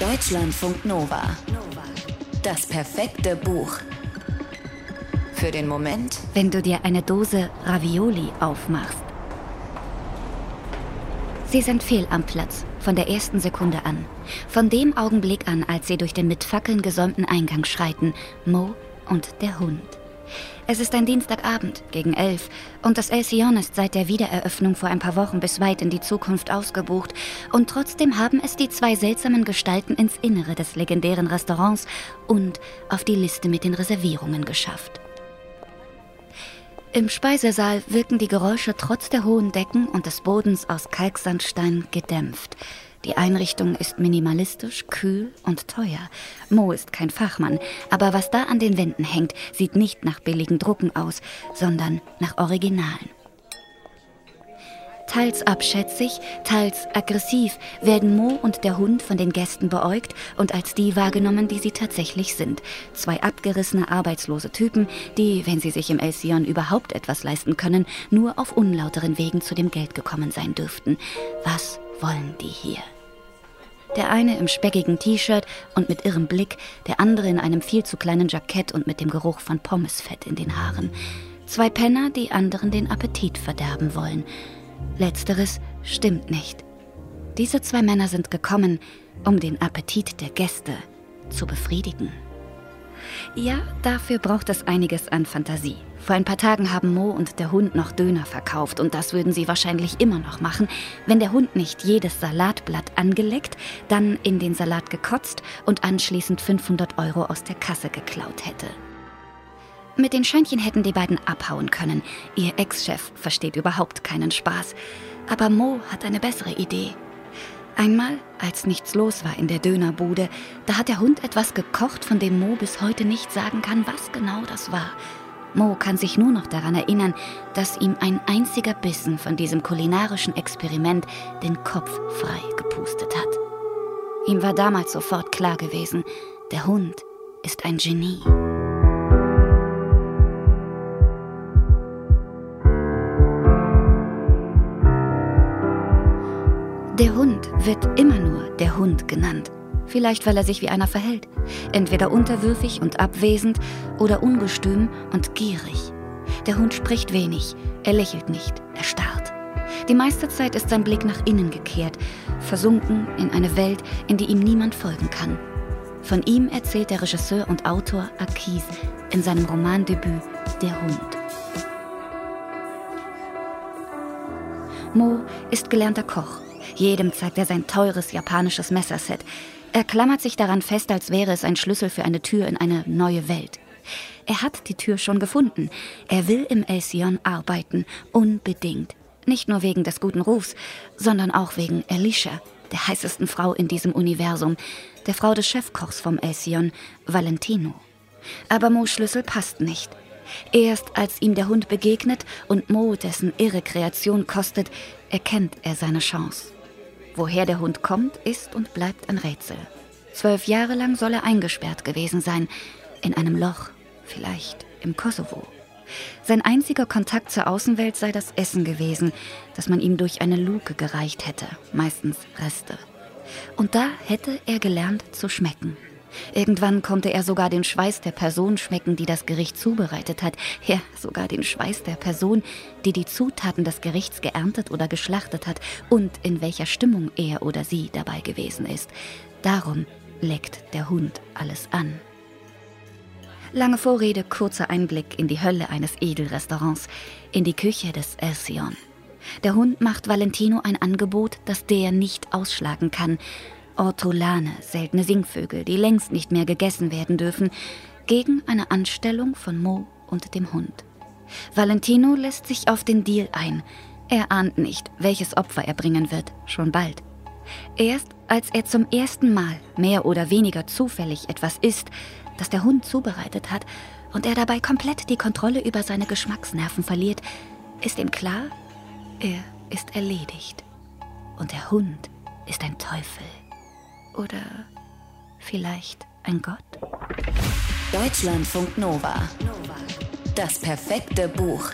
Deutschlandfunk Nova. Das perfekte Buch. Für den Moment, wenn du dir eine Dose Ravioli aufmachst. Sie sind fehl am Platz, von der ersten Sekunde an. Von dem Augenblick an, als sie durch den mit Fackeln gesäumten Eingang schreiten, Mo und der Hund. Es ist ein Dienstagabend gegen elf und das El Sion ist seit der Wiedereröffnung vor ein paar Wochen bis weit in die Zukunft ausgebucht und trotzdem haben es die zwei seltsamen Gestalten ins Innere des legendären Restaurants und auf die Liste mit den Reservierungen geschafft. Im Speisesaal wirken die Geräusche trotz der hohen Decken und des Bodens aus Kalksandstein gedämpft. Die Einrichtung ist minimalistisch, kühl und teuer. Mo ist kein Fachmann, aber was da an den Wänden hängt, sieht nicht nach billigen Drucken aus, sondern nach Originalen. Teils abschätzig, teils aggressiv werden Mo und der Hund von den Gästen beäugt und als die wahrgenommen, die sie tatsächlich sind. Zwei abgerissene, arbeitslose Typen, die, wenn sie sich im El Sion überhaupt etwas leisten können, nur auf unlauteren Wegen zu dem Geld gekommen sein dürften. Was wollen die hier? Der eine im speckigen T-Shirt und mit irrem Blick, der andere in einem viel zu kleinen Jackett und mit dem Geruch von Pommesfett in den Haaren. Zwei Penner, die anderen den Appetit verderben wollen. Letzteres stimmt nicht. Diese zwei Männer sind gekommen, um den Appetit der Gäste zu befriedigen. Ja, dafür braucht es einiges an Fantasie. Vor ein paar Tagen haben Mo und der Hund noch Döner verkauft und das würden sie wahrscheinlich immer noch machen, wenn der Hund nicht jedes Salatblatt angeleckt, dann in den Salat gekotzt und anschließend 500 Euro aus der Kasse geklaut hätte. Mit den Scheinchen hätten die beiden abhauen können. Ihr Ex-Chef versteht überhaupt keinen Spaß. Aber Mo hat eine bessere Idee. Einmal, als nichts los war in der Dönerbude, da hat der Hund etwas gekocht, von dem Mo bis heute nicht sagen kann, was genau das war. Mo kann sich nur noch daran erinnern, dass ihm ein einziger Bissen von diesem kulinarischen Experiment den Kopf frei gepustet hat. Ihm war damals sofort klar gewesen, der Hund ist ein Genie. Der Hund wird immer nur der Hund genannt. Vielleicht, weil er sich wie einer verhält. Entweder unterwürfig und abwesend oder ungestüm und gierig. Der Hund spricht wenig, er lächelt nicht, er starrt. Die meiste Zeit ist sein Blick nach innen gekehrt, versunken in eine Welt, in die ihm niemand folgen kann. Von ihm erzählt der Regisseur und Autor Akis in seinem Romandebüt Der Hund. Mo ist gelernter Koch. Jedem zeigt er sein teures japanisches Messerset. Er klammert sich daran fest, als wäre es ein Schlüssel für eine Tür in eine neue Welt. Er hat die Tür schon gefunden. Er will im El Sion arbeiten, unbedingt. Nicht nur wegen des guten Rufs, sondern auch wegen Alicia, der heißesten Frau in diesem Universum, der Frau des Chefkochs vom El Sion, Valentino. Aber Mo's Schlüssel passt nicht. Erst als ihm der Hund begegnet und Mo dessen irre Kreation kostet, erkennt er seine Chance. Woher der Hund kommt, ist und bleibt ein Rätsel. Zwölf Jahre lang soll er eingesperrt gewesen sein, in einem Loch, vielleicht im Kosovo. Sein einziger Kontakt zur Außenwelt sei das Essen gewesen, das man ihm durch eine Luke gereicht hätte, meistens Reste. Und da hätte er gelernt zu schmecken. Irgendwann konnte er sogar den Schweiß der Person schmecken, die das Gericht zubereitet hat. Ja, sogar den Schweiß der Person, die die Zutaten des Gerichts geerntet oder geschlachtet hat und in welcher Stimmung er oder sie dabei gewesen ist. Darum leckt der Hund alles an. Lange Vorrede, kurzer Einblick in die Hölle eines Edelrestaurants, in die Küche des Elsion. Der Hund macht Valentino ein Angebot, das der nicht ausschlagen kann, Ortolane, seltene Singvögel, die längst nicht mehr gegessen werden dürfen, gegen eine Anstellung von Mo und dem Hund. Valentino lässt sich auf den Deal ein. Er ahnt nicht, welches Opfer er bringen wird, schon bald. Erst als er zum ersten Mal mehr oder weniger zufällig etwas isst, das der Hund zubereitet hat, und er dabei komplett die Kontrolle über seine Geschmacksnerven verliert, ist ihm klar, er ist erledigt. Und der Hund ist ein Teufel. Oder vielleicht ein Gott? Deutschlandfunk Nova. Das perfekte Buch.